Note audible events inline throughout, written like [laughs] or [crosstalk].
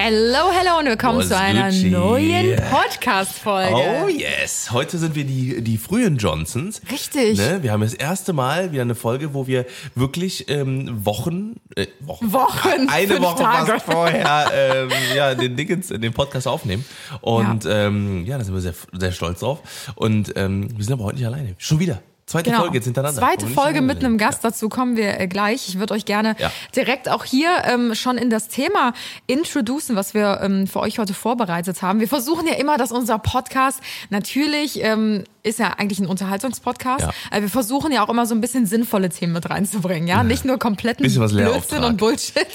Hello, hello und willkommen Was zu einer Gucci? neuen Podcast-Folge. Oh yes, heute sind wir die, die frühen Johnsons. Richtig. Ne? Wir haben das erste Mal wieder eine Folge, wo wir wirklich ähm, Wochen, äh, Wochen, Wochen, [laughs] eine Woche Tage. fast vorher ähm, ja, den, Dingens, den Podcast aufnehmen. Und ja, ähm, ja da sind wir sehr, sehr stolz drauf. Und ähm, wir sind aber heute nicht alleine. Schon wieder. Zweite Genau. Folge jetzt hintereinander. Zweite Folge mit einem Gast, dazu kommen wir äh, gleich. Ich würde euch gerne Ja. direkt auch hier ähm, schon in das Thema introducen, was wir ähm, für euch heute vorbereitet haben. Wir versuchen ja immer, dass unser Podcast natürlich ähm, ist ja eigentlich ein Unterhaltungspodcast. Ja. Äh, wir versuchen ja auch immer so ein bisschen sinnvolle Themen mit reinzubringen, ja, nicht nur kompletten Blödsinn und Bullshit,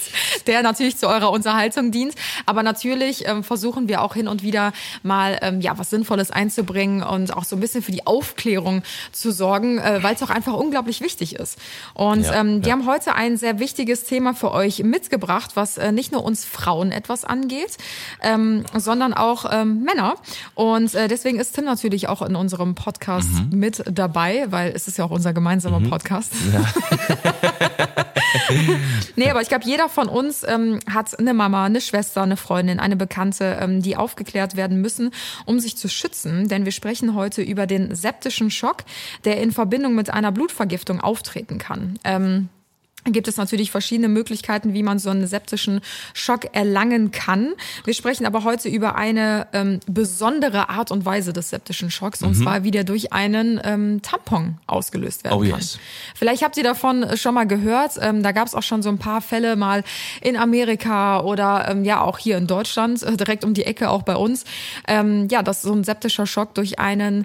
der natürlich zu eurer Unterhaltung dient. Aber natürlich ähm, versuchen wir auch hin und wieder mal ähm, ja was Sinnvolles einzubringen und auch so ein bisschen für die Aufklärung zu sorgen, äh, weil es auch einfach unglaublich wichtig ist. Und Ja, ähm, ja. haben heute ein sehr wichtiges Thema für euch mitgebracht, was äh, nicht nur uns Frauen etwas angeht, ähm, sondern auch ähm, Männer. Und äh, deswegen ist Tim natürlich auch in unserem Podcast Mhm. mit dabei, weil es ist ja auch unser gemeinsamer Podcast. [laughs] Nee, aber ich glaube, jeder von uns ähm, hat eine Mama, eine Schwester, eine Freundin, eine Bekannte, ähm, die aufgeklärt werden müssen, um sich zu schützen. Denn wir sprechen heute über den septischen Schock, der in Verbindung mit einer Blutvergiftung auftreten kann. Ähm, gibt es natürlich verschiedene Möglichkeiten, wie man so einen septischen Schock erlangen kann. Wir sprechen aber heute über eine ähm, besondere Art und Weise des septischen Schocks, und zwar wie der durch einen ähm, Tampon ausgelöst werden Oh, kann. yes. Vielleicht habt ihr davon schon mal gehört. Ähm, da gab es auch schon so ein paar Fälle mal in Amerika oder ähm, ja auch hier in Deutschland, äh, direkt um die Ecke auch bei uns. Ähm, ja, dass so ein septischer Schock durch einen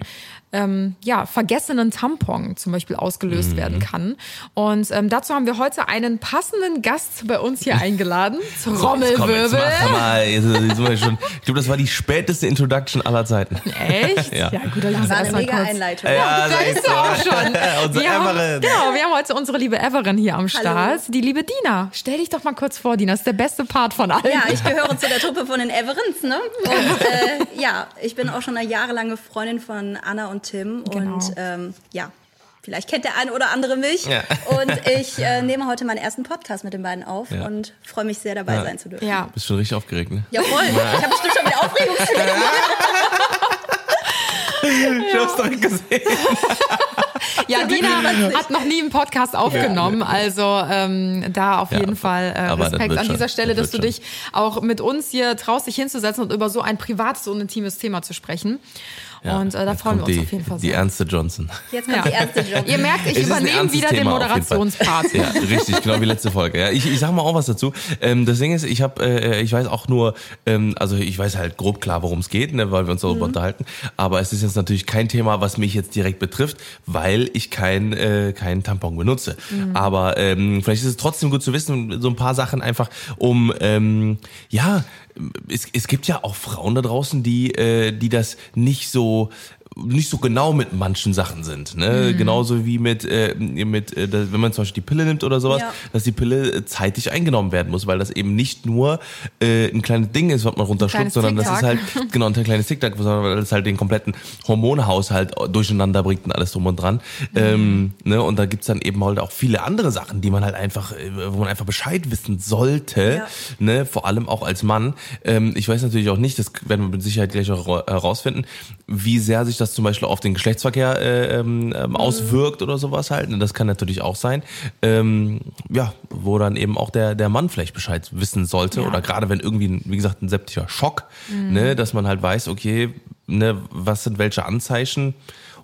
ähm, ja, vergessenen Tampon zum Beispiel Mhm. ausgelöst werden kann. Und ähm, dazu haben wir heute einen passenden Gast bei uns hier eingeladen. [laughs] So, Trommelwirbel. mach mal. Schon, ich glaube, das war die späteste Introduction aller Zeiten. Echt? Ja. gut, dann lass War uns eine mal mega kurz. Einleitung. Ja, Da ist sie auch schon. [laughs] Unsere Wir haben, Everin. genau, wir haben heute unsere liebe Everin hier am Start. Hallo. Die liebe Dina. Stell dich doch mal kurz vor, Dina. Das ist der beste Part von allen. Ja, ich gehöre zu der Truppe von den Everens, ne? Und äh, ja, ich bin auch schon eine jahrelange Freundin von Anna und Tim. Genau. Und ähm, ja, vielleicht kennt der eine oder andere mich. Ja. [laughs] Und ich äh, nehme heute meinen ersten Podcast mit den beiden auf Ja. und freue mich sehr, dabei sein zu dürfen. ja. Bist schon richtig aufgeregt, ne? Jawohl, ich habe bestimmt schon wieder Aufregungsflecken. [laughs] Ich hab's doch gesehen. Ja, Dina hat noch nie einen Podcast aufgenommen, also ähm, da auf Ja, jeden Fall äh, Respekt an schon, dieser Stelle, das dass du dich auch mit uns hier traust, dich hinzusetzen und über so ein privates und intimes Thema zu sprechen. Und äh, da freuen wir uns die, auf jeden Fall Die ernste Johnson. Jetzt kommt Ja. die erste Job. Ihr merkt, ich Es übernehme wieder den Thema Fall. Moderationspart. Ja, richtig, genau wie letzte Folge. Ja, ich, ich sag mal auch was dazu. Ähm, das Ding ist, ich habe, äh, ich weiß auch nur, ähm, also ich weiß halt grob klar, worum es geht, ne, weil wir uns darüber unterhalten. Aber es ist jetzt natürlich kein Thema, was mich jetzt direkt betrifft, weil ich kein äh, keinen Tampon benutze. Aber ähm, vielleicht ist es trotzdem gut zu wissen, so ein paar Sachen einfach, um ähm, ja, es, es gibt ja auch Frauen da draußen, die äh, die das nicht so nicht so genau mit manchen Sachen sind. Ne? Genauso wie mit, äh, mit äh, wenn man zum Beispiel die Pille nimmt oder sowas, Ja. dass die Pille äh, zeitig eingenommen werden muss, weil das eben nicht nur äh, ein kleines Ding ist, was man runterschluckt, sondern das ist halt, [laughs] genau, ein kleines Tic-Tac, sondern weil das halt den kompletten Hormonhaushalt durcheinander bringt und alles drum und dran. Ähm, ne? Und da gibt's dann eben halt auch viele andere Sachen, die man halt einfach, äh, wo man einfach Bescheid wissen sollte, Ja. ne? vor allem auch als Mann. Ähm, ich weiß natürlich auch nicht, das werden wir mit Sicherheit gleich auch hera- herausfinden, wie sehr sich das zum Beispiel auf den Geschlechtsverkehr äh, ähm, ähm, auswirkt oder sowas halt. Ne? Das kann natürlich auch sein. Ähm, ja, wo dann eben auch der, der Mann vielleicht Bescheid wissen sollte. Ja. Oder gerade wenn irgendwie, wie gesagt, ein septischer Schock, ne? dass man halt weiß, okay, ne, was sind welche Anzeichen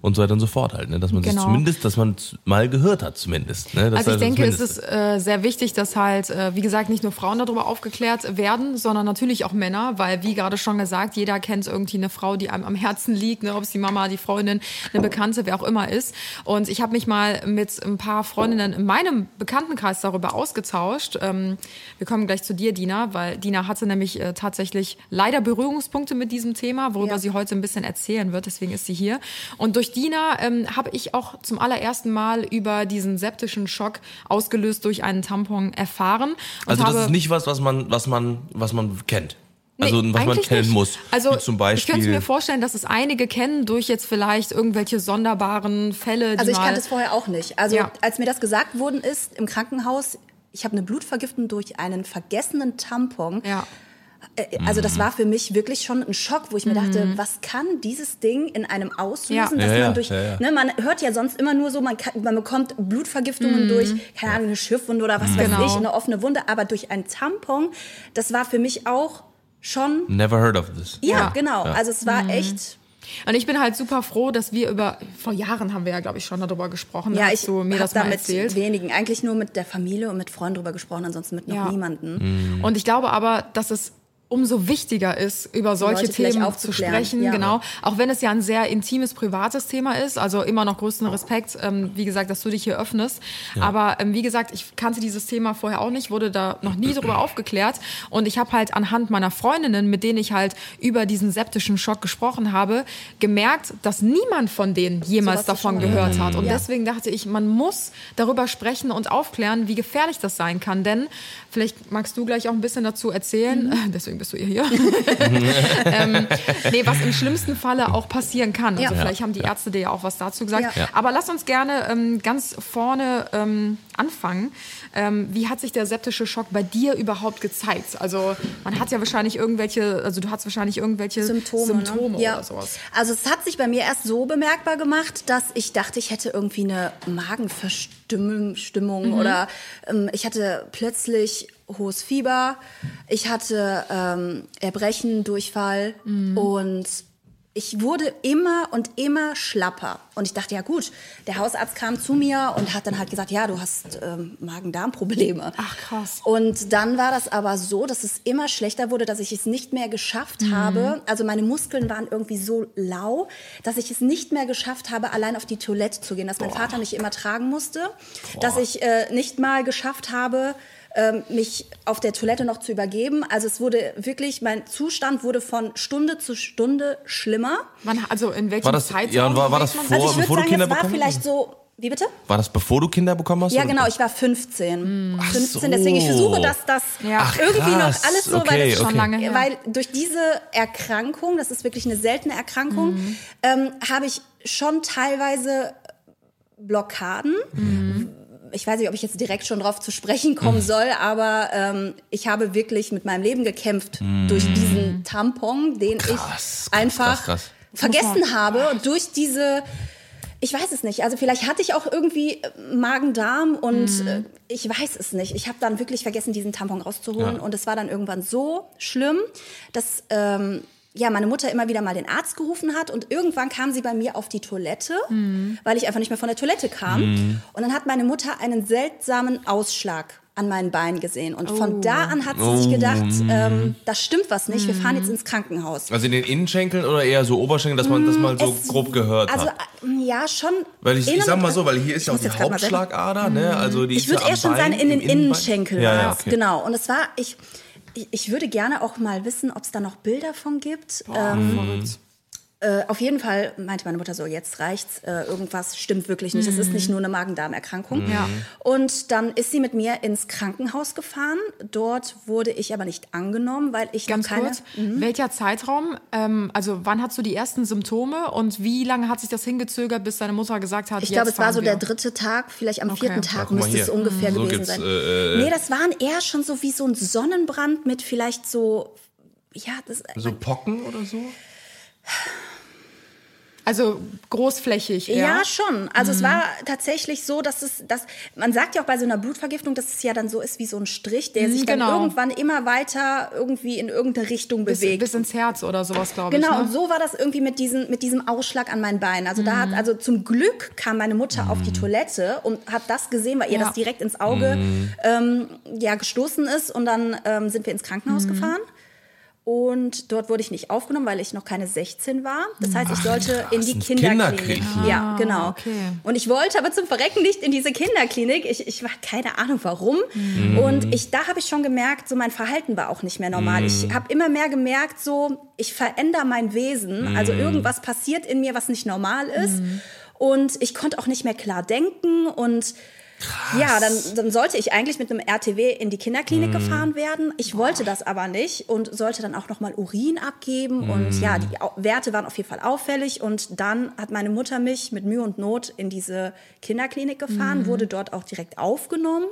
und so weiter und so fort halt. Ne? Dass man sich Genau. zumindest, dass man es mal gehört hat zumindest. Ne? Das Also ich das denke, es ist äh, sehr wichtig, dass halt, äh, wie gesagt, nicht nur Frauen darüber aufgeklärt werden, sondern natürlich auch Männer, weil wie gerade schon gesagt, jeder kennt irgendwie eine Frau, die einem am Herzen liegt, ne, ob es die Mama, die Freundin, eine Bekannte, wer auch immer ist. Und ich habe mich mal mit ein paar Freundinnen in meinem Bekanntenkreis darüber ausgetauscht. Ähm, wir kommen gleich zu dir, Dina, weil Dina hatte nämlich äh, tatsächlich leider Berührungspunkte mit diesem Thema, worüber Ja. sie heute ein bisschen erzählen wird. Deswegen ist sie hier. Und durch Dina ähm, habe ich auch zum allerersten Mal über diesen septischen Schock ausgelöst durch einen Tampon erfahren. Und Also das habe, ist nicht was, was man, was man, was man kennt. Also Nee, was man kennen nicht. muss. Also Wie zum Beispiel. ich könnte mir vorstellen, dass es einige kennen durch jetzt vielleicht irgendwelche sonderbaren Fälle, die Also ich kannte es vorher auch nicht. Also Ja. als mir das gesagt worden ist im Krankenhaus, ich habe eine Blutvergiftung durch einen vergessenen Tampon, ja. Äh, also das war für mich wirklich schon ein Schock, wo ich mir dachte, was kann dieses Ding in einem auslösen, Ja. dass Ja, man durch, ja, ja. Ne, man hört ja sonst immer nur so, man, kann, man bekommt Blutvergiftungen durch, keine Ahnung, eine Schiffwunde oder was weiß Genau. ich, eine offene Wunde, aber durch ein Tampon, das war für mich auch schon, Never heard of this. ja, Ja. genau, also es war echt, Und ich bin halt super froh, dass wir über, vor Jahren haben wir ja, glaube ich, schon darüber gesprochen. ja, ich du mir habe das da mal mit erzählt. wenigen, eigentlich nur mit der Familie und mit Freunden drüber gesprochen, ansonsten mit noch Ja. niemanden. Und ich glaube aber, dass es umso wichtiger ist, über solche Themen zu sprechen. ja. Genau. Auch wenn es ja ein sehr intimes, privates Thema ist. Also immer noch größten Respekt, ähm, wie gesagt, dass du dich hier öffnest. Aber ähm, wie gesagt, ich kannte dieses Thema vorher auch nicht, wurde da noch nie drüber aufgeklärt. Und ich habe halt anhand meiner Freundinnen, mit denen ich halt über diesen septischen Schock gesprochen habe, gemerkt, dass niemand von denen jemals ist davon gehört hat. Und Ja. deswegen dachte ich, man muss darüber sprechen und aufklären, wie gefährlich das sein kann. Denn vielleicht magst du gleich auch ein bisschen dazu erzählen, Mhm. [laughs] deswegen bist du ihr hier. [laughs] [laughs] ähm, nee, was im schlimmsten Falle auch passieren kann. Also Ja. vielleicht haben die Ärzte dir ja auch was dazu gesagt. Ja. Ja. Aber lass uns gerne ähm, ganz vorne ähm, anfangen. Ähm, wie hat sich der septische Schock bei dir überhaupt gezeigt? Also man hat ja wahrscheinlich irgendwelche, also du hast wahrscheinlich irgendwelche Symptome, Symptome ne? ja. oder sowas. Also es hat sich bei mir erst so bemerkbar gemacht, dass ich dachte, ich hätte irgendwie eine Magenverstimmung Stimmung oder ähm, ich hatte plötzlich hohes Fieber, ich hatte ähm, Erbrechen, Durchfall und ich wurde immer und immer schlapper. Und ich dachte, ja gut, der Hausarzt kam zu mir und hat dann halt gesagt, ja, du hast ähm, Magen-Darm-Probleme. Ach, krass. Und dann war das aber so, dass es immer schlechter wurde, dass ich es nicht mehr geschafft habe. Also meine Muskeln waren irgendwie so lau, dass ich es nicht mehr geschafft habe, allein auf die Toilette zu gehen. Dass mein Vater mich immer tragen musste. Dass ich äh, nicht mal geschafft habe, mich auf der Toilette noch zu übergeben. Also es wurde wirklich, mein Zustand wurde von Stunde zu Stunde schlimmer. Man, also in welchem War das- Zeitraum? ja, und war- war das vor-? Also ich bevor würde du sagen, Kinder bekommen vielleicht hast? so, wie bitte? War das bevor du Kinder bekommen hast? Ja, oder- genau, ich war 15. 15, so. deswegen ich versuche, dass das Ja. Ach, irgendwie noch alles so, Okay, weil, das Schon okay. lange her. weil durch diese Erkrankung, das ist wirklich eine seltene Erkrankung, Mhm. ähm, habe ich schon teilweise Blockaden. Mhm. Ich weiß nicht, ob ich jetzt direkt schon drauf zu sprechen kommen soll, aber ähm, ich habe wirklich mit meinem Leben gekämpft durch diesen Tampon, den Krass, krass, ich einfach krass, krass. vergessen habe und durch diese ich weiß es nicht. Also vielleicht hatte ich auch irgendwie äh, Magen-Darm und äh, ich weiß es nicht. Ich habe dann wirklich vergessen, diesen Tampon rauszuholen Ja. und es war dann irgendwann so schlimm, dass ähm, ja meine Mutter immer wieder mal den Arzt gerufen hat und irgendwann kam sie bei mir auf die Toilette, weil ich einfach nicht mehr von der Toilette kam und dann hat meine Mutter einen seltsamen Ausschlag an meinen Beinen gesehen und von da an hat sie sich gedacht, ähm, das stimmt was nicht. Wir fahren jetzt ins Krankenhaus. Also in den Innenschenkeln oder eher so Oberschenkeln, dass man das mal so Es- grob gehört Also hat? äh, ja, schon. Weil ich, ich sag mal so, weil hier ist ja auch die. Hauptschlagader, ne? Also die Ich würde eher schon Bein, sagen, in den im Innenbein. Innenschenkel. Ja, ja, okay. Genau. Und es war, ich, ich, ich würde gerne auch mal wissen, ob es da noch Bilder von gibt. ähm, äh, auf jeden Fall meinte meine Mutter so, jetzt reicht's, äh, irgendwas stimmt wirklich nicht. Es ist nicht nur eine Magen-Darm-Erkrankung. Ja. Und dann ist sie mit mir ins Krankenhaus gefahren. Dort wurde ich aber nicht angenommen, weil ich Ganz noch keine... kurz, welcher Zeitraum? Ähm, also wann hast du die ersten Symptome und wie lange hat sich das hingezögert, bis deine Mutter gesagt hat, Ich glaube, es war so wir? der dritte Tag, vielleicht am Okay. vierten Ja, Tag mal müsste es ungefähr So gewesen sein. äh, nee, das waren eher schon so wie so ein Sonnenbrand mit vielleicht so, ja, das, So Pocken oder so? Also großflächig eher. ja. schon. Also Mhm. es war tatsächlich so, dass es, dass, man sagt ja auch bei so einer Blutvergiftung, dass es ja dann so ist wie so ein Strich, der sich genau. dann irgendwann immer weiter irgendwie in irgendeine Richtung bis, bewegt. bis ins Herz oder sowas, glaube Genau, ich. und Ne? so war das irgendwie mit diesem, mit diesem Ausschlag an meinen Beinen. Also da hat, also zum Glück kam meine Mutter auf die Toilette und hat das gesehen, weil ihr Ja. das direkt ins Auge ähm, ja, gestoßen ist. Und dann ähm, sind wir ins Krankenhaus gefahren. Und dort wurde ich nicht aufgenommen, weil ich noch keine 16 war. Das heißt, ich sollte in die Kinderklinik. Kinderklinik. Ja, genau. okay. Und ich wollte aber zum Verrecken nicht in diese Kinderklinik. Ich, ich war keine Ahnung warum. Und ich, da habe ich schon gemerkt, so mein Verhalten war auch nicht mehr normal. Ich habe immer mehr gemerkt, so ich verändere mein Wesen. Also irgendwas passiert in mir, was nicht normal ist. Und ich konnte auch nicht mehr klar denken und ja, dann, dann sollte ich eigentlich mit einem RTW in die Kinderklinik gefahren werden. Ich wollte das aber nicht und sollte dann auch nochmal Urin abgeben. Und ja, die Au- Werte waren auf jeden Fall auffällig. Und dann hat meine Mutter mich mit Mühe und Not in diese Kinderklinik gefahren, wurde dort auch direkt aufgenommen.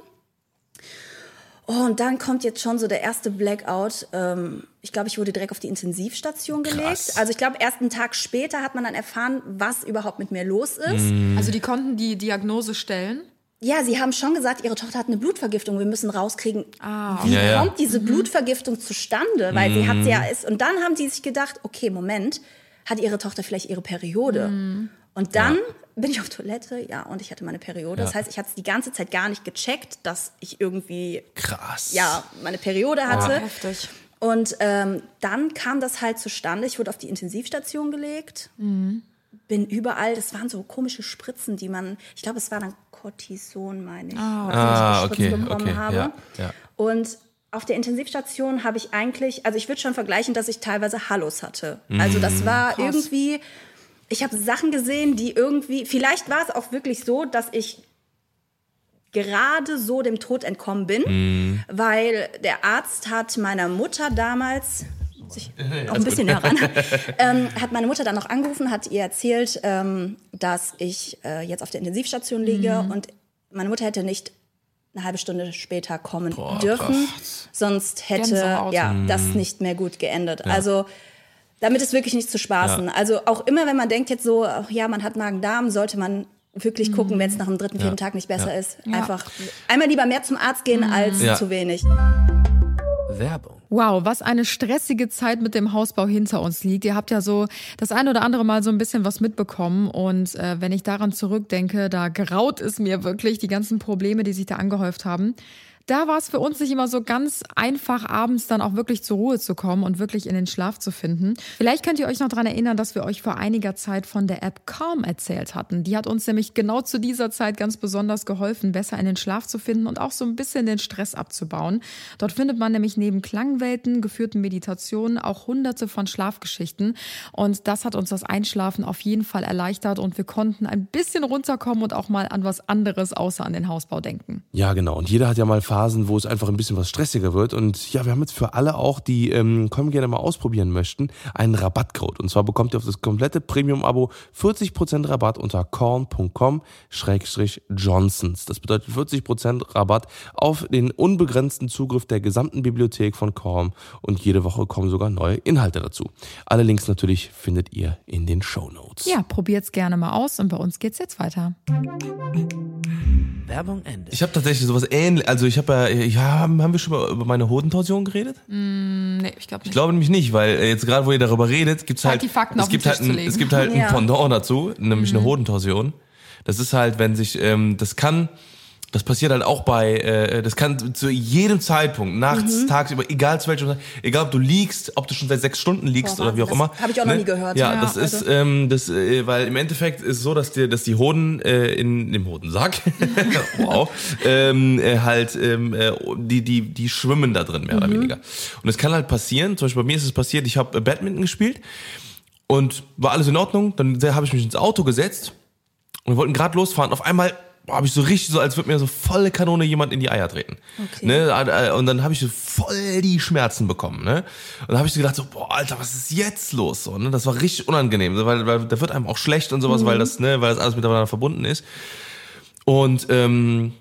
Oh, und dann kommt jetzt schon so der erste Blackout. Ähm, ich glaube, ich wurde direkt auf die Intensivstation gelegt. Krass. Also ich glaube, erst einen Tag später hat man dann erfahren, was überhaupt mit mir los ist. Also die konnten die Diagnose stellen. Ja, sie haben schon gesagt, ihre Tochter hat eine Blutvergiftung. Wir müssen rauskriegen, wie Ja, ja. kommt diese Blutvergiftung zustande? Weil sie hat sie ja ist. Und dann haben sie sich gedacht, okay, Moment, hat ihre Tochter vielleicht ihre Periode? Und dann bin ich auf Toilette, ja, und ich hatte meine Periode. Das Ja. heißt, ich hatte es die ganze Zeit gar nicht gecheckt, dass ich irgendwie Krass. ja meine Periode hatte. Heftig. Und ähm, dann kam das halt zustande. Ich wurde auf die Intensivstation gelegt, bin überall. Das waren so komische Spritzen, die man, ich glaube, es war dann Cortison, meine ich, was Ah, ich okay, bekommen okay, habe. ja, ja. Und auf der Intensivstation habe ich eigentlich, also ich würde schon vergleichen, dass ich teilweise Hallos hatte. Also das war Krass. irgendwie, ich habe Sachen gesehen, die irgendwie, vielleicht war es auch wirklich so, dass ich gerade so dem Tod entkommen bin, weil der Arzt hat meiner Mutter damals muss ich [laughs] noch ein bisschen näher ran, [laughs] ähm, hat meine Mutter dann noch angerufen, hat ihr erzählt, ähm, dass ich äh, jetzt auf der Intensivstation liege und meine Mutter hätte nicht eine halbe Stunde später kommen dürfen, sonst hätte ja das nicht mehr gut geendet. Also damit ist wirklich nicht zu spaßen. Also auch immer, wenn man denkt jetzt so, ach ja, man hat Magen-Darm, sollte man wirklich gucken, wenn es nach dem dritten, vierten Tag nicht besser ist. Einfach einmal lieber mehr zum Arzt gehen als Ja. zu wenig. Werbung. Wow, was eine stressige Zeit mit dem Hausbau hinter uns liegt. Ihr habt ja so das ein oder andere Mal so ein bisschen was mitbekommen. Und äh, wenn ich daran zurückdenke, da graut es mir wirklich die ganzen Probleme, die sich da angehäuft haben. Da war es für uns nicht immer so ganz einfach, abends dann auch wirklich zur Ruhe zu kommen und wirklich in den Schlaf zu finden. Vielleicht könnt ihr euch noch dran erinnern, dass wir euch vor einiger Zeit von der App Calm erzählt hatten. Die hat uns nämlich genau zu dieser Zeit ganz besonders geholfen, besser in den Schlaf zu finden und auch so ein bisschen den Stress abzubauen. Dort findet man nämlich neben Klangwelten, geführten Meditationen auch hunderte von Schlafgeschichten. Und das hat uns das Einschlafen auf jeden Fall erleichtert und wir konnten ein bisschen runterkommen und auch mal an was anderes außer an den Hausbau denken. Ja, genau. Und jeder hat ja mal Phasen, wo es einfach ein bisschen was stressiger wird. Und ja, wir haben jetzt für alle auch, die ähm, kommen gerne mal ausprobieren möchten, einen Rabattcode. Und zwar bekommt ihr auf das komplette Premium-Abo 40% Rabatt unter korn.com-johnsons. Das bedeutet 40% Rabatt auf den unbegrenzten Zugriff der gesamten Bibliothek von Korn. Und jede Woche kommen sogar neue Inhalte dazu. Alle Links natürlich findet ihr in den Show Notes. Ja, probiert's gerne mal aus und bei uns geht's jetzt weiter. Werbung Ende. Ich habe tatsächlich sowas ähnlich, also ich habe ja, ja, haben wir schon über meine Hodentorsion geredet? Nee, ich glaube Ich nicht. glaube nämlich nicht, weil äh, jetzt gerade, wo ihr darüber redet, gibt's Halt halt, es gibt halt ein, es gibt halt [laughs] Ja. ein Pendant dazu, nämlich Mhm. eine Hodentorsion. Das ist halt, wenn sich, ähm, das kann, das passiert halt auch bei, äh, das kann zu jedem Zeitpunkt, nachts, Mhm. tagsüber, egal zu welchem, egal ob du liegst, ob du schon seit sechs Stunden liegst Boah, oder wie auch das immer. hab ich auch noch nie gehört. Ja, Ja, das ist, also- ähm, das, äh, weil im Endeffekt ist so, dass dir, dass die Hoden äh, in dem Hodensack, [laughs] [laughs] wow, ähm, äh, halt, ähm, äh, die, die, die schwimmen da drin mehr oder weniger. Und es kann halt passieren. Zum Beispiel bei mir ist es passiert, ich habe Badminton gespielt und war alles in Ordnung. Dann habe ich mich ins Auto gesetzt und wir wollten gerade losfahren. Auf einmal habe ich so richtig so, als würde mir so volle Kanone jemand in die Eier treten. Okay. Ne? äh, Und dann habe ich so voll die Schmerzen bekommen. Ne? Und dann habe ich so gedacht, so, boah, Alter, was ist jetzt los? So, ne? Das war richtig unangenehm, weil, weil da wird einem auch schlecht und sowas, weil das, ne, weil das alles miteinander verbunden ist. Und ähm,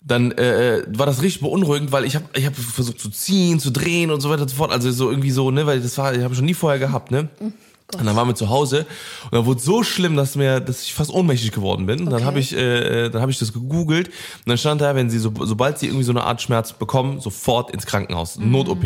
dann äh, war das richtig beunruhigend, weil ich habe ich hab versucht zu ziehen, zu drehen und so weiter und so fort. Also so irgendwie so, ne, weil das war, ich habe schon nie vorher gehabt, ne? Und dann waren wir zu Hause und dann wurde so schlimm, dass mir, dass ich fast ohnmächtig geworden bin. Dann Okay. habe ich, äh, dann habe ich das gegoogelt und dann stand da, wenn sie so, sobald sie irgendwie so eine Art Schmerz bekommen, sofort ins Krankenhaus, Not-OP.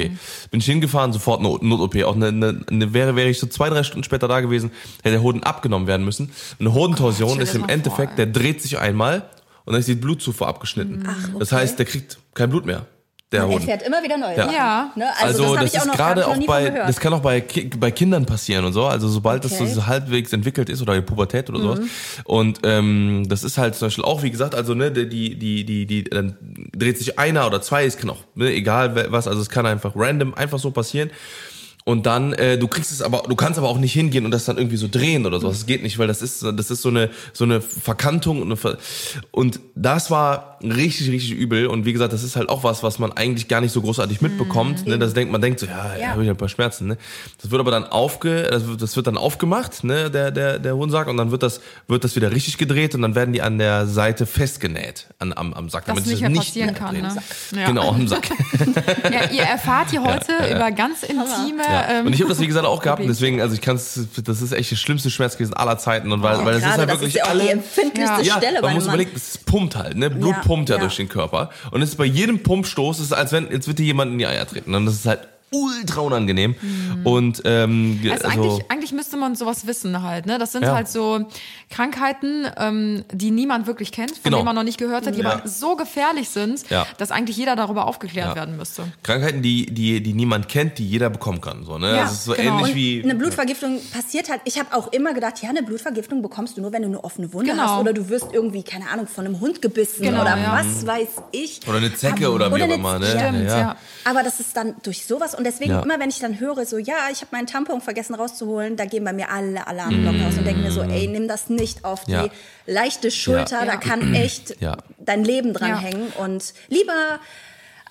Bin ich hingefahren, sofort Not- Not-OP. Auch eine, eine, eine wäre, wäre ich so zwei, drei Stunden später da gewesen, hätte der Hoden abgenommen werden müssen. Eine Hodentorsion dir ist im Endeffekt, vor, der dreht sich einmal und dann ist die Blutzufuhr abgeschnitten. Das heißt, der kriegt kein Blut mehr. Der Man Hoden. erfährt immer wieder neue Ja. Sachen. Ja. Ne? Also, Also, das, das, ist gerade auch bei, das kann auch bei, Ki- bei Kindern passieren und so. Also sobald das Okay. Mhm. so halbwegs entwickelt ist oder die Pubertät oder sowas. Und ähm, das ist halt zum Beispiel auch, wie gesagt, also ne, die, die, die, die, die dann dreht sich einer oder zwei, es kann auch, ne, egal was, also es kann einfach random einfach so passieren. Und dann, äh, du kriegst es aber, du kannst aber auch nicht hingehen und das dann irgendwie so drehen oder so. Das geht nicht, weil das ist, das ist so eine, so eine Verkantung und, eine Ver und das war richtig, richtig übel. Und wie gesagt, das ist halt auch was, was man eigentlich gar nicht so großartig mitbekommt. Ne? Das denkt, man denkt so, ja, ja, Ja. habe ich ein paar Schmerzen. Ne? Das wird aber dann aufge, das wird, das wird dann aufgemacht, ne, der, der, der Hodensack, und dann wird das, wird das wieder richtig gedreht und dann werden die an der Seite festgenäht, an, am, am Sack, damit nicht es mehr passieren mehr kann, ne? Ja. Genau, am Sack. Ja, ihr erfahrt hier heute über ganz intime. Ja. Ähm, und ich habe das wie gesagt auch gehabt, und deswegen, also ich kann es, das ist echt der schlimmste Schmerz gewesen aller Zeiten und weil, weil das ist halt das wirklich ist ja auch alle. die empfindlichste Ja. Stelle man muss Mann. überlegen, es pumpt halt, ne? Blut Ja, pumpt ja, durch den Körper. Und es ist bei jedem Pumpstoß, es ist als wenn, jetzt wird dir jemand in die Eier treten. Und das ist halt ultra unangenehm. Und ähm, Also, also, eigentlich, eigentlich müsste man sowas wissen halt, ne? Das sind Ja. halt so Krankheiten, ähm, die niemand wirklich kennt, von Genau. denen man noch nicht gehört hat, die Ja. aber so gefährlich sind, Ja. dass eigentlich jeder darüber aufgeklärt Ja. werden müsste. Krankheiten, die, die, die niemand kennt, die jeder bekommen kann. So, ne? Ja, das ist so genau. ähnlich Und wie. eine Blutvergiftung passiert halt. Ich habe auch immer gedacht, ja, eine Blutvergiftung bekommst du nur, wenn du eine offene Wunde Genau. hast oder du wirst irgendwie, keine Ahnung, von einem Hund gebissen Genau, oder ja. was weiß ich. Oder eine Zecke oder wie auch eine immer. Ne? Stimmt, ja. Aber das ist dann durch sowas und deswegen Ja. immer, wenn ich dann höre, so ja, ich habe meinen Tampon vergessen rauszuholen, da gehen bei mir alle Alarmglocken aus und denken mir so, ey, nimm das nicht auf die Ja. leichte Schulter, Ja. da kann [clears throat] echt Ja. dein Leben dran Ja. hängen und lieber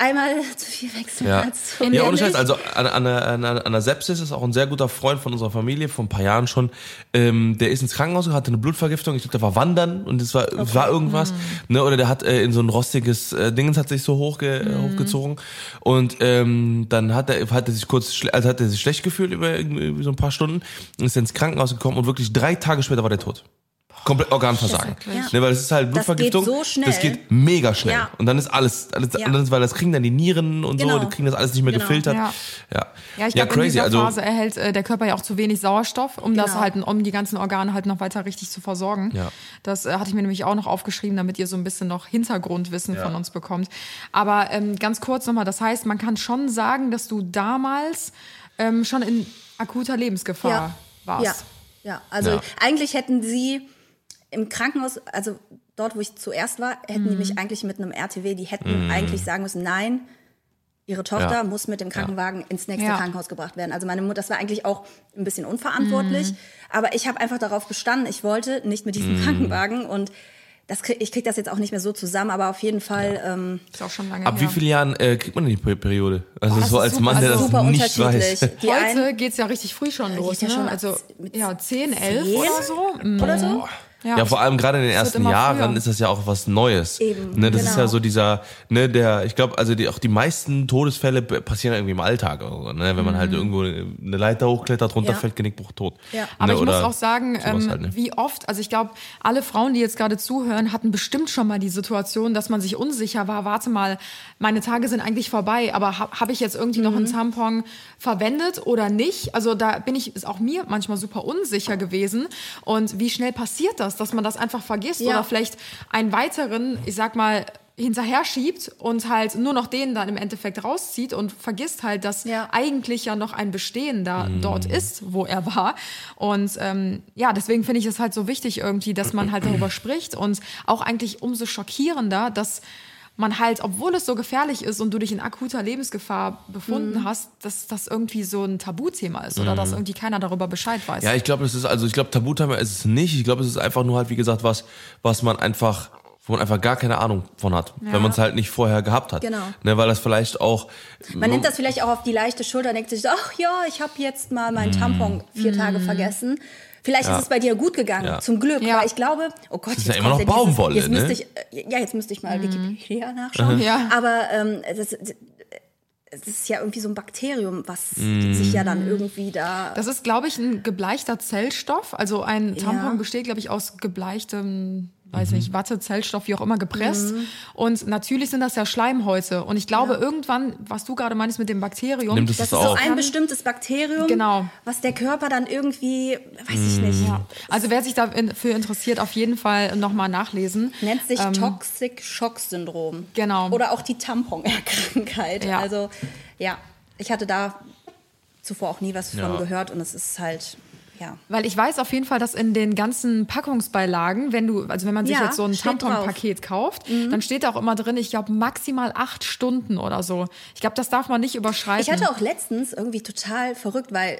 einmal [laughs] zu viel wechseln Ja, als zu ja ohne. Scheiß. Also an, an, an, an der Sepsis ist auch ein sehr guter Freund von unserer Familie, vor ein paar Jahren schon. Ähm, der ist ins Krankenhaus, hatte eine Blutvergiftung. Ich glaube, der war wandern und es war, es war irgendwas. Ne? Oder der hat äh, in so ein rostiges äh, Dingens hat sich so hochge äh, hochgezogen. Und ähm, dann hat er, hat er sich kurz, also hat er sich schlecht gefühlt über, irgendwie so ein paar Stunden und ist ins Krankenhaus gekommen und wirklich drei Tage später war der tot. Komplett Organversagen. schrecklich. Ne, weil es ist halt Das geht Blutvergiftung. so schnell. Das geht mega schnell. Ja. Und dann ist alles, alles Ja. ist, weil das kriegen dann die Nieren und Genau. so, die kriegen das alles nicht mehr Genau. gefiltert. Ja. Ja, Ja, ich glaube, in crazy. dieser Also, Phase erhält äh, der Körper ja auch zu wenig Sauerstoff, um das Genau. halt, um die ganzen Organe halt noch weiter richtig zu versorgen. Ja. Das äh, hatte ich mir nämlich auch noch aufgeschrieben, damit ihr so ein bisschen noch Hintergrundwissen von uns bekommt. Aber ähm, ganz kurz nochmal, das heißt, man kann schon sagen, dass du damals ähm, schon in akuter Lebensgefahr ja. warst. Ja, ja. also Ja. eigentlich hätten sie im Krankenhaus, also dort, wo ich zuerst war, hätten Mhm. die mich eigentlich mit einem RTW, die hätten eigentlich sagen müssen, nein, ihre Tochter Ja. muss mit dem Krankenwagen ins nächste Ja. Krankenhaus gebracht werden. Also meine Mutter, das war eigentlich auch ein bisschen unverantwortlich, Mhm. aber ich habe einfach darauf bestanden, ich wollte nicht mit diesem Krankenwagen und das krieg, ich kriege das jetzt auch nicht mehr so zusammen, aber auf jeden Fall ähm, Ist auch schon lange ab wie her. vielen Jahren äh, kriegt man denn die Pe- Periode? Also das so als super- Mann, der also das super nicht weiß. [laughs] Die Heute geht's ja richtig früh schon los, ja ne? schon also mit ja, 10, 11 zehn oder so. Mhm. oder so. Ja, vor allem gerade in den ersten Jahren früher. ist das ja auch was Neues. Eben, ne, das ist genau. ja so dieser, ne, der, ich glaube, also die, auch die meisten Todesfälle passieren irgendwie im Alltag, oder so, ne, wenn man halt irgendwo eine Leiter hochklettert, runterfällt, Genickbruch tot. Ja. Ne, Aber ich muss auch sagen, ähm, halt, ne? wie oft, also ich glaube, alle Frauen, die jetzt gerade zuhören, hatten bestimmt schon mal die Situation, dass man sich unsicher war, warte mal, meine Tage sind eigentlich vorbei, aber habe hab ich jetzt irgendwie noch einen Mhm. Tampon verwendet oder nicht? Also da bin ich, ist auch mir manchmal super unsicher gewesen. Und wie schnell passiert das, dass man das einfach vergisst Ja. oder vielleicht einen weiteren, ich sag mal, hinterher schiebt und halt nur noch den dann im Endeffekt rauszieht und vergisst halt, dass Ja. eigentlich ja noch ein Bestehen da Mhm. dort ist, wo er war. Und ähm, ja, deswegen finde ich es halt so wichtig irgendwie, dass man halt darüber spricht und auch eigentlich umso schockierender, dass man halt, obwohl es so gefährlich ist und du dich in akuter Lebensgefahr befunden Mhm. hast, dass das irgendwie so ein Tabuthema ist oder dass irgendwie keiner darüber Bescheid weiß. Mhm. Ja, ich glaube, das ist, also ich glaube, Tabuthema ist es nicht. Ich glaube, es ist einfach nur halt, wie gesagt, was, was man einfach, wo man einfach gar keine Ahnung von hat, Ja. wenn man es halt nicht vorher gehabt hat. Genau. Ne, weil das vielleicht auch. Man nimmt das vielleicht auch auf die leichte Schulter und denkt sich, so, ach ja, ich habe jetzt mal Mhm. meinen Tampon vier Tage vergessen. Vielleicht ist es bei dir gut gegangen, Ja. zum Glück. Ja. Weil ich glaube, oh Gott, ist jetzt ja immer kommt noch ja dieses- Baumwolle, Jetzt müsste ne? ich, äh, ja, jetzt müsste ich mal Wikipedia nachschauen. Ja. Aber ähm, das, es ist ja irgendwie so ein Bakterium, was Mhm. sich ja dann irgendwie da. Das ist, glaube ich, ein gebleichter Zellstoff. Also ein Tampon Ja. besteht, glaube ich, aus gebleichtem, weiß Mhm. nicht, Watte, Zellstoff, wie auch immer, gepresst. Und natürlich sind das ja Schleimhäute. Und ich glaube, irgendwann, was du gerade meinst mit dem Bakterium, Nimmt es das das ist so ein bestimmtes Bakterium, Genau. was der Körper dann irgendwie, weiß ich nicht, Ja. Also wer sich dafür interessiert, auf jeden Fall nochmal nachlesen. nennt sich Ähm, Toxic Shock Syndrom. Genau. Oder auch die Tamponerkrankheit. Ja. Also ja, ich hatte da zuvor auch nie was Ja. von gehört und es ist halt ja. Weil ich weiß auf jeden Fall, dass in den ganzen Packungsbeilagen, wenn du, also wenn man sich Ja, jetzt so ein. Mhm. Tamponpaket kauft, dann steht da auch immer drin, ich glaube maximal acht Stunden oder so. Ich glaube, das darf man nicht überschreiten. Ich hatte auch letztens irgendwie total verrückt, weil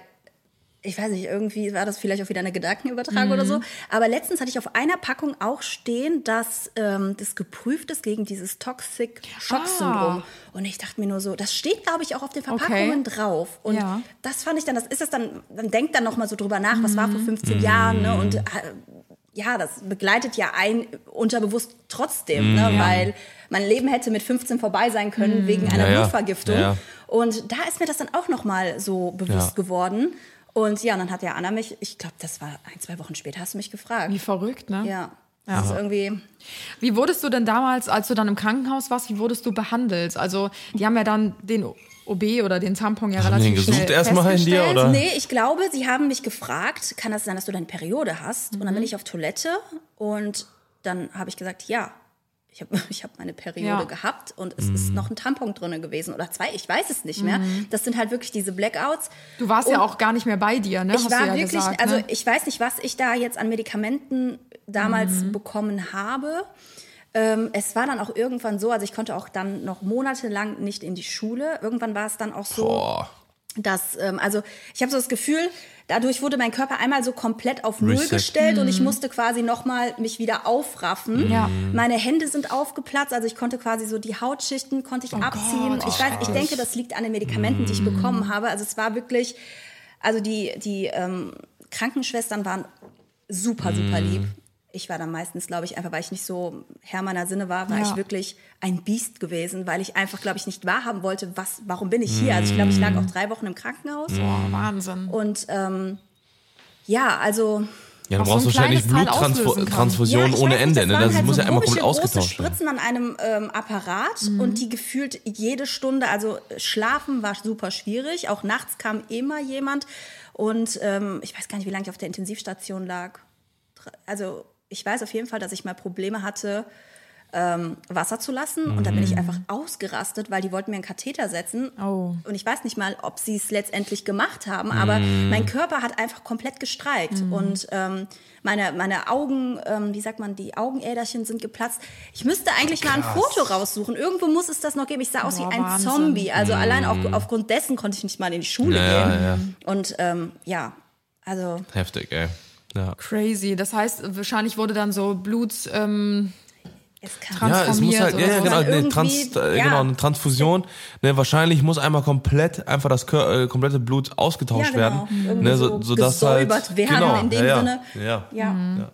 ich weiß nicht, irgendwie war das vielleicht auch wieder eine Gedankenübertragung oder so. Mhm. Aber letztens hatte ich auf einer Packung auch stehen, dass ähm, das geprüft ist gegen dieses Toxic Shock Syndrom. Und ich dachte mir nur so, das steht, glaube ich, auch auf den Verpackungen drauf. Und Ja. das fand ich dann, das ist es dann, man denkt dann nochmal so drüber nach, was war vor 15 Jahren, ne? Und äh, ja, das begleitet ja ein unterbewusst trotzdem, ne? weil mein Leben hätte mit 15 vorbei sein können wegen einer Ja. Blutvergiftung. Und da ist mir das dann auch noch mal so bewusst geworden. Und ja, und dann hat ja Anna mich, ich glaube, das war ein, zwei Wochen später, hast du mich gefragt. Wie verrückt, ne? Ja. Das ist irgendwie, Wie wurdest du denn damals, als du dann im Krankenhaus warst, wie wurdest du behandelt? Also, die haben ja dann den OB oder den Tampon ja Haben die relativ den gesucht schnell erstmal in dir, festgestellt. oder? Nee, ich glaube, sie haben mich gefragt, kann das sein, dass du deine Periode hast? Und dann Mhm. bin ich auf Toilette und dann habe ich gesagt, ja. Ich habe [laughs] ich hab meine Periode Ja. gehabt und es ist noch ein Tampon drin gewesen oder zwei, ich weiß es nicht mehr. Mhm. Das sind halt wirklich diese Blackouts. Du warst Und ja auch gar nicht mehr bei dir, ne? Ich Hast war du ja wirklich, gesagt, also ne? ich weiß nicht, was ich da jetzt an Medikamenten damals Mhm. bekommen habe. Ähm, es war dann auch irgendwann so, also ich konnte auch dann noch monatelang nicht in die Schule. Irgendwann war es dann auch so, Boah. Dass, ähm, also ich habe so das Gefühl, dadurch wurde mein Körper einmal so komplett auf Null Reset. gestellt und ich musste quasi nochmal mich wieder aufraffen. Mhm. Ja. Meine Hände sind aufgeplatzt, also ich konnte quasi so die Hautschichten konnte ich abziehen. Oh Gott, ich weiß, ich denke, das liegt an den Medikamenten, die ich bekommen habe. Also es war wirklich, also die, die ähm, Krankenschwestern waren super, super lieb. Ich war dann meistens, glaube ich, einfach weil ich nicht so Herr meiner Sinne war, war Ja. ich wirklich ein Biest gewesen, weil ich einfach, glaube ich, nicht wahrhaben wollte, was, warum bin ich hier? Also ich glaube, ich lag auch drei Wochen im Krankenhaus. Boah, Wahnsinn. Und ähm, ja, also Ja, du Auch so brauchst ein wahrscheinlich kleines Teil auslösen kann. Bluttransfusion ja, ohne weiß Ende. Ne? waren Das halt muss so ja einmal komplett ausgetauscht werden. Spritzen an einem ähm, Apparat und die gefühlt jede Stunde, also schlafen war super schwierig. Auch nachts kam immer jemand und ähm, ich weiß gar nicht, wie lange ich auf der Intensivstation lag. Also ich weiß auf jeden Fall, dass ich mal Probleme hatte, ähm, Wasser zu lassen. Und da bin ich einfach ausgerastet, weil die wollten mir einen Katheter setzen. Oh. Und ich weiß nicht mal, ob sie es letztendlich gemacht haben, aber mein Körper hat einfach komplett gestreikt. Und ähm, meine, meine Augen, ähm, wie sagt man, die Augenäderchen sind geplatzt. Ich müsste eigentlich mal ein Foto raussuchen. Irgendwo muss es das noch geben. Ich sah aus Boah, wie ein Wahnsinn. Zombie. Also allein auf, aufgrund dessen konnte ich nicht mal in die Schule Ja, gehen. ja. Und ähm, ja, also Heftig, ey. Ja. Crazy. Das heißt, wahrscheinlich wurde dann so Blut. Ähm, es kann Ja, es muss halt, transformiert ja, ja oder genau, so. eine, Irgendwie, Trans, äh, ja. genau, eine Transfusion. Ne, wahrscheinlich muss einmal komplett einfach das äh, komplette Blut ausgetauscht Ja, genau. werden. Irgendwie Ne, so sodass halt, gesäubert werden genau, in dem ja, Sinne. Ja, ja. ja.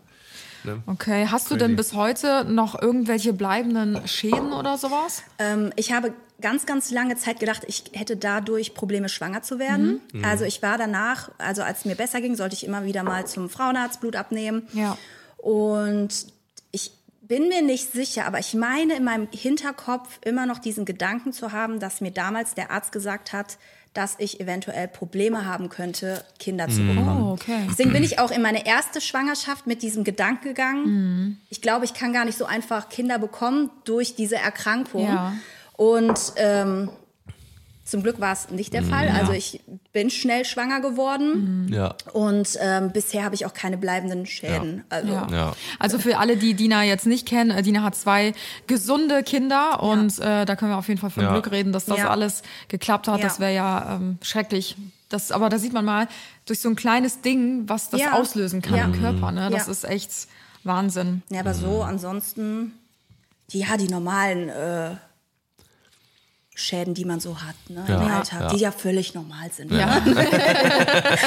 Okay. Hast du denn bis heute noch irgendwelche bleibenden Schäden oder sowas? Ähm, ich habe ganz, ganz lange Zeit gedacht, ich hätte dadurch Probleme, schwanger zu werden. Mhm. Also ich war danach, also als es mir besser ging, sollte ich immer wieder mal zum Frauenarzt Blut abnehmen. Ja. Und ich bin mir nicht sicher, aber ich meine in meinem Hinterkopf immer noch diesen Gedanken zu haben, dass mir damals der Arzt gesagt hat, dass ich eventuell Probleme haben könnte, Kinder zu bekommen. Oh, okay. Deswegen bin ich auch in meine erste Schwangerschaft mit diesem Gedanken gegangen. Mhm. Ich glaube, ich kann gar nicht so einfach Kinder bekommen durch diese Erkrankung. Ja. Und ähm, zum Glück war es nicht der Mhm. Fall. Also ich bin schnell schwanger geworden ja. und ähm, bisher habe ich auch keine bleibenden Schäden. Also Ja. Ja. Also für alle, die Dina jetzt nicht kennen, äh, Dina hat zwei gesunde Kinder und äh, da können wir auf jeden Fall von Ja. Glück reden, dass das Ja. alles geklappt hat. Ja. Das wäre ja ähm, schrecklich. Das, aber da sieht man mal durch so ein kleines Ding, was das Ja. auslösen kann Ja. im Körper. Ne? Das Ja. ist echt Wahnsinn. Ja, aber so ansonsten, die, ja, die normalen äh, Schäden, die man so hat ne, Ja, im Alltag, ja. die ja völlig normal sind. Ja. [laughs]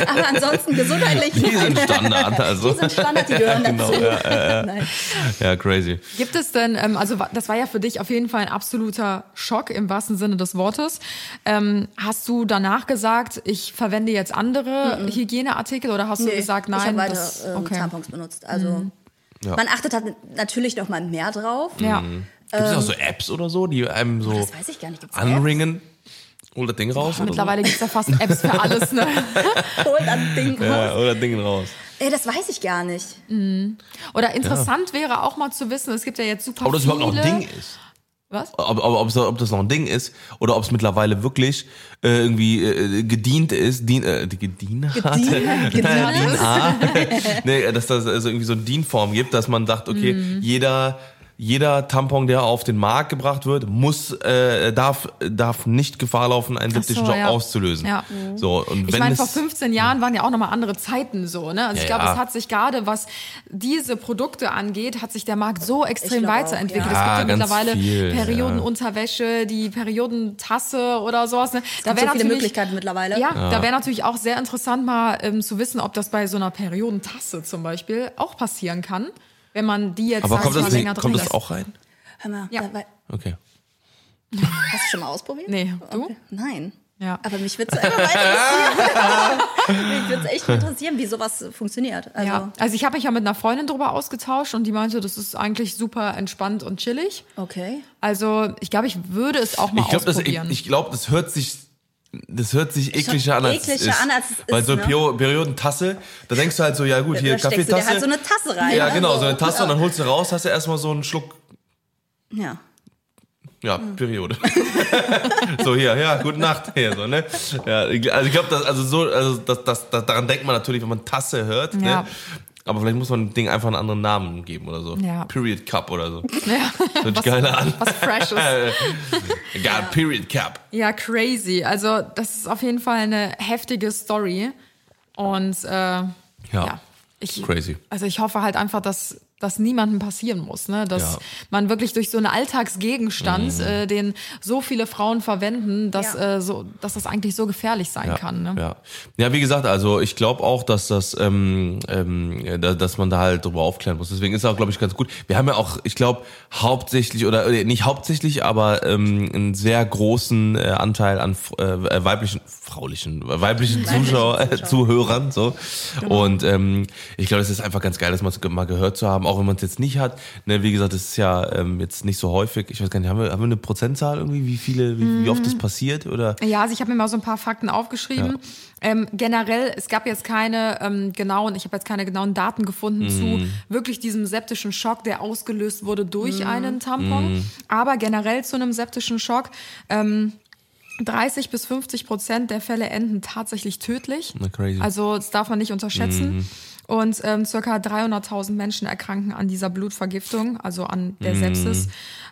Aber ansonsten gesundheitlich. Die sind Standard, also. Die sind Standard, die gehören dazu. Nein. Ja, crazy. Gibt es denn, ähm, also das war ja für dich auf jeden Fall ein absoluter Schock im wahrsten Sinne des Wortes. Ähm, hast du danach gesagt, ich verwende jetzt andere Hygieneartikel oder hast du Nee, gesagt, ich habe nein? weiter das, ähm, okay. Mhm. Tampons benutzt. Also Ja. man achtet halt natürlich noch mal mehr drauf. Ja. Gibt es auch so Apps oder so, die einem so Ähm, Das weiß ich gar nicht. Gibt's anringen? Hol das Ding raus? Oder, Mittlerweile gibt's ja fast [laughs] Apps für alles. Ne? [laughs] Hol das Ding so? ja, raus. oder Ding raus. Ey, das weiß ich gar nicht. Oder interessant wäre auch mal zu wissen, es gibt ja jetzt super Ob das viele. überhaupt noch ein Ding ist. Was? Ob, ob, ob, ob das noch ein Ding ist oder ob es mittlerweile wirklich äh, irgendwie äh, gedient ist, dien, äh, die gedient hat, gedient [laughs] ist. nee, dass das also irgendwie so eine Dienform gibt, dass man sagt, okay, jeder jeder Tampon, der auf den Markt gebracht wird, muss äh, darf darf nicht Gefahr laufen, einen Ach so, septischen Schock ja. auszulösen. Ja. So und Ich wenn meine, es vor 15 Jahren waren ja auch nochmal andere Zeiten so, ne? Also Ja, ich glaube, ja. es hat sich gerade, was diese Produkte angeht, hat sich der Markt so extrem auch, weiterentwickelt. ja. Es gibt ja mittlerweile viel, Periodenunterwäsche, die Periodentasse oder sowas. Ne? Da wäre so viele natürlich- Möglichkeiten mittlerweile. Ja, da wäre natürlich auch sehr interessant mal ähm, zu wissen, ob das bei so einer Periodentasse zum Beispiel auch passieren kann, wenn man die jetzt aber sag kommt das, länger kommt das auch rein? Hör mal, Ja. weil- Okay. [laughs] hast du schon mal ausprobiert? Nee, du? Okay. Nein. Ja. Aber mich würde es einfach mal interessieren. [laughs] mich würde es echt interessieren, wie sowas funktioniert. Also, Ja, also ich habe mich ja mit einer Freundin drüber ausgetauscht und die meinte, das ist eigentlich super entspannt und chillig. okay. Also ich glaube, ich würde es auch mal Ich glaube, das, ich, ausprobieren. ich glaub, das hört sich das hört sich ekliger an, als ekliger an, als es ist, Weil so ne? Peri- Periodentasse, da denkst du halt so, ja gut, hier da steckst du dir Kaffeetasse. halt so eine Tasse rein. ja, ne? genau, So. eine Tasse und dann holst du raus, hast du erstmal so einen Schluck, Ja. ja, Hm. Periode. [laughs] so hier, ja, gute Nacht, hier so, ne? Ja, also ich glaube, also so also das, das, das daran denkt man natürlich, wenn man Tasse hört, Ja. ne? Aber vielleicht muss man dem Ding einfach einen anderen Namen geben oder so. Ja. Period Cup oder so. [laughs] ja, Hört sich geiler an. was Freshes. [laughs] Egal, Period Cup. Ja, crazy. Also das ist auf jeden Fall eine heftige Story. Und äh, ja. ich, Crazy. Also ich hoffe halt einfach, dass das niemandem passieren muss, ne? Dass Ja. Mhm. man wirklich durch so einen Alltagsgegenstand, äh, den so viele Frauen verwenden, dass, Ja. äh, so, dass das eigentlich so gefährlich sein kann. Ne? Ja. ja, wie gesagt, also ich glaube auch, dass das, ähm, ähm, da- dass man da halt drüber aufklären muss. Deswegen ist auch, glaube ich, ganz gut. Wir haben ja auch, ich glaube, hauptsächlich oder äh, nicht hauptsächlich, aber ähm, einen sehr großen äh, Anteil an äh, weiblichen, fraulichen, äh, weiblichen Zuschauer, äh, Zuhörern. So. Und ähm, ich glaube, es ist einfach ganz geil, das mal, mal gehört zu haben, auch wenn man es jetzt nicht hat. Ne, wie gesagt, es ist ja ähm, jetzt nicht so häufig. Ich weiß gar nicht, haben wir, haben wir eine Prozentzahl irgendwie, wie viele, wie, wie oft das passiert? Oder? Ja, also ich habe mir mal so ein paar Fakten aufgeschrieben. Ähm, generell, es gab jetzt keine ähm, genauen, ich habe jetzt keine genauen Daten gefunden zu wirklich diesem septischen Schock, der ausgelöst wurde durch einen Tampon. Aber generell zu einem septischen Schock. Ähm, 30 bis 50 Prozent der Fälle enden tatsächlich tödlich. Also das darf man nicht unterschätzen. Und ähm, circa 300.000 Menschen erkranken an dieser Blutvergiftung, also an der Sepsis,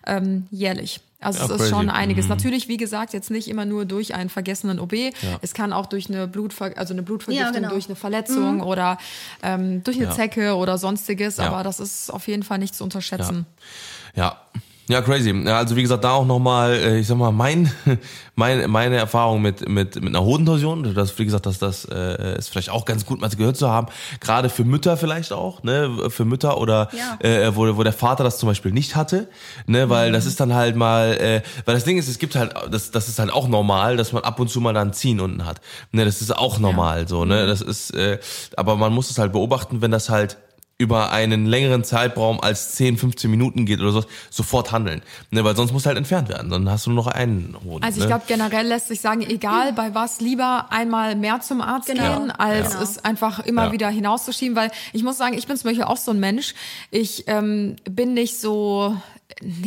ähm, jährlich. Also Ja, es ist crazy. schon einiges. Natürlich, wie gesagt, jetzt nicht immer nur durch einen vergessenen OB. Es kann auch durch eine Blutver also eine Blutvergiftung, Ja, genau. durch eine Verletzung oder ähm, durch eine Ja. Zecke oder sonstiges. Ja. Aber das ist auf jeden Fall nicht zu unterschätzen. Ja. Ja, crazy. Ja, also wie gesagt, da auch nochmal, äh, ich sag mal, mein, [laughs] mein, meine Erfahrung mit, mit, mit einer Hodentorsion, das, wie gesagt, dass das äh, ist vielleicht auch ganz gut, mal gehört zu haben. Gerade für Mütter vielleicht auch, ne? Für Mütter oder Ja. äh, wo, wo der Vater das zum Beispiel nicht hatte, ne? Weil das ist dann halt mal, äh, weil das Ding ist, es gibt halt, das, das ist halt auch normal, dass man ab und zu mal dann Ziehen unten hat. Ne, das ist auch normal so, ne? Das ist, äh, aber man muss es halt beobachten, wenn das halt über einen längeren Zeitraum als 10, 15 Minuten geht oder so, sofort handeln. Ne, weil sonst muss halt entfernt werden. Dann hast du nur noch einen Hoden. Also ich ne? glaube, generell lässt sich sagen, egal bei was, lieber einmal mehr zum Arzt Genau. gehen, als Ja. es einfach immer Ja. wieder hinauszuschieben. Weil ich muss sagen, ich bin zum Beispiel auch so ein Mensch. Ich ähm, bin nicht so,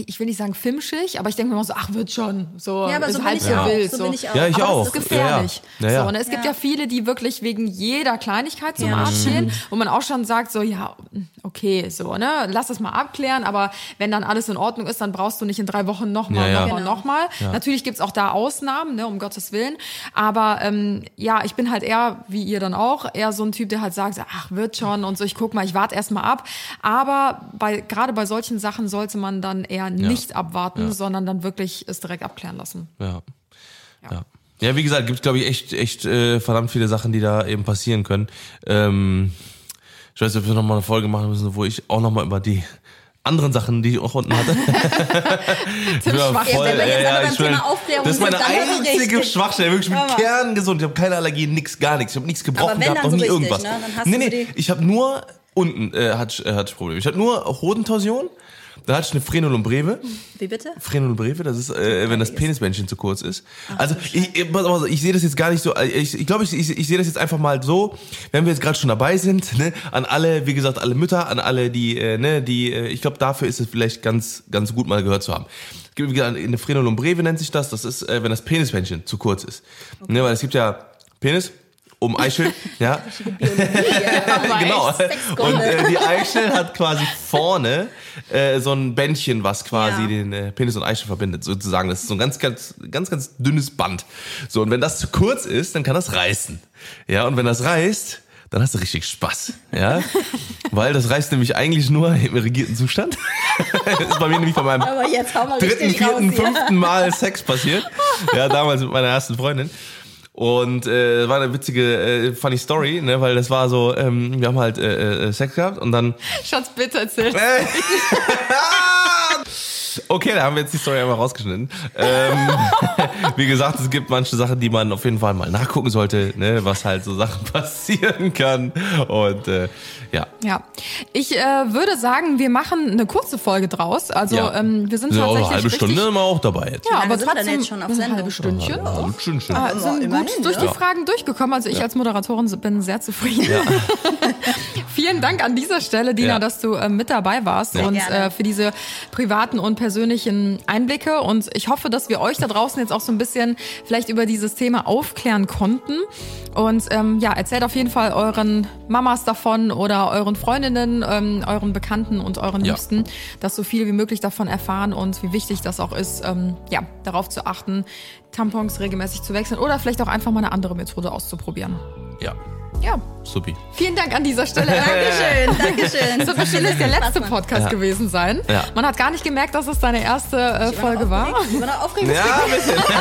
ich will nicht sagen filmschig, aber ich denke mir immer so, ach, wird schon. So, Ja, aber ist so bin halb ich so auch. wild. So bin ich auch. Ja, ich aber auch. Das ist gefährlich. Ja, ja. Ja, ja. So, ne? Es gibt ja viele, die wirklich wegen jeder Kleinigkeit zum Ja, Arzt gehen, wo man auch schon sagt, so, ja, okay, so, ne, lass das mal abklären, aber wenn dann alles in Ordnung ist, dann brauchst du nicht in drei Wochen nochmal, Ja, ja. nochmal, Genau. nochmal. Natürlich gibt's auch da Ausnahmen, ne, um Gottes Willen. Aber ähm, ja, ich bin halt eher, wie ihr dann auch, eher so ein Typ, der halt sagt, ach, wird schon und so, ich guck mal, ich warte erst mal ab. Aber bei gerade bei solchen Sachen sollte man dann eher nicht abwarten, sondern dann wirklich es direkt abklären lassen. Ja. Ja. Ja, wie gesagt, gibt glaube ich echt echt äh, verdammt viele Sachen, die da eben passieren können. Ähm, ich weiß nicht, ob wir noch mal eine Folge machen müssen, wo ich auch noch mal über die anderen Sachen, die ich auch unten hatte. [laughs] Tim [laughs] Ja, Schwach. voll, wenn wir jetzt ja, ja, ich Aufklärung Das ist meine einzige. Schwachstelle. Wirklich, ich bin kerngesund. Ich habe keine Allergie, nix, gar nichts. Ich habe nichts gebrochen gehabt, noch nie irgendwas. ne? Nee, nee, ich habe nur unten äh, hatte, ich, äh, hatte ich Probleme. Ich hatte nur Hodentorsion, da hatte ich eine Frenul und Breve. Wie bitte? Frenul und Breve, das ist, äh, wenn das Penisbändchen zu kurz ist. Also ich, ich, auf, ich sehe das jetzt gar nicht so, äh, ich, ich glaube, ich, ich, ich sehe das jetzt einfach mal so, wenn wir jetzt gerade schon dabei sind, ne, an alle, wie gesagt, alle Mütter, an alle, die, äh, ne, die, äh, ich glaube, dafür ist es vielleicht ganz, ganz gut mal gehört zu haben. Es gibt wie gesagt, eine Frenul und Breve nennt sich das, das ist, äh, wenn das Penisbändchen zu kurz ist. Ne, weil es gibt ja Penis, um Eichel, ja. [laughs] genau. Und äh, die Eichel hat quasi vorne äh, so ein Bändchen, was quasi Ja. den äh, Penis und Eichel verbindet, sozusagen. Das ist so ein ganz, ganz, ganz, ganz dünnes Band. So, und wenn das zu kurz ist, dann kann das reißen. Ja, und wenn das reißt, dann hast du richtig Spaß. Ja, [laughs] weil das reißt nämlich eigentlich nur im irrigierten Zustand. [laughs] das ist bei mir nämlich bei meinem dritten, raus vierten, hier. fünften Mal Sex passiert. Ja, damals mit meiner ersten Freundin. Und äh, war eine witzige, äh, funny Story, ne, weil das war so, ähm, wir haben halt äh, äh, Sex gehabt und dann Schatz, bitte erzähl. [laughs] Okay, da haben wir jetzt die Story einmal rausgeschnitten. Ähm, [laughs] wie gesagt, es gibt manche Sachen, die man auf jeden Fall mal nachgucken sollte, ne, was halt so Sachen [laughs] passieren kann. Und äh, ja. Ja, ich äh, würde sagen, wir machen eine kurze Folge draus. Also ja. ähm, wir sind ja, auch tatsächlich eine halbe richtig, Stunde immer auch dabei jetzt. Ja, lange aber trotzdem jetzt schon auf eine halbe Stündchen. Ja, schön, schön. Ah, sind gut durch die ja. Fragen durchgekommen. Also ich als Moderatorin bin sehr zufrieden. [laughs] Vielen Dank an dieser Stelle, Dina, Ja. dass du äh, mit dabei warst Ja. und äh, für diese privaten und persönlichen Einblicke. Und ich hoffe, dass wir euch da draußen jetzt auch so ein bisschen vielleicht über dieses Thema aufklären konnten. Und ähm, ja, erzählt auf jeden Fall euren Mamas davon oder euren Freundinnen, ähm, euren Bekannten und euren Ja. Liebsten, dass so viel wie möglich davon erfahren und wie wichtig das auch ist, ähm, ja, darauf zu achten, Tampons regelmäßig zu wechseln oder vielleicht auch einfach mal eine andere Methode auszuprobieren. Ja, Ja, supi. vielen Dank an dieser Stelle. [laughs] Dankeschön, Dankeschön. Das wird wahrscheinlich der letzte. Podcast gewesen sein. Ja. Man hat gar nicht gemerkt, dass es deine erste äh, Folge war. Ich war noch aufgeregt. Ja, ein bisschen. [laughs]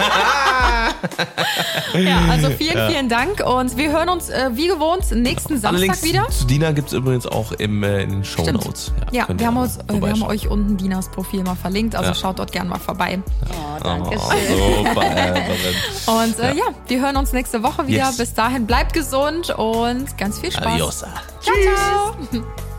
Ja, also vielen, vielen Dank und wir hören uns äh, wie gewohnt nächsten Samstag Allerdings wieder. zu Dina gibt's übrigens auch im, äh, in den Show Stimmt. Notes. Ja, könnt wir haben, uns, äh, wir haben euch unten Dinas Profil mal verlinkt, also Ja. schaut dort gerne mal vorbei. Oh, danke Oh, schön. super, äh, Und äh, ja. wir hören uns nächste Woche wieder. Yes. Bis dahin bleibt gesund und ganz viel Spaß. Adiosa. Ciao, ciao. [laughs]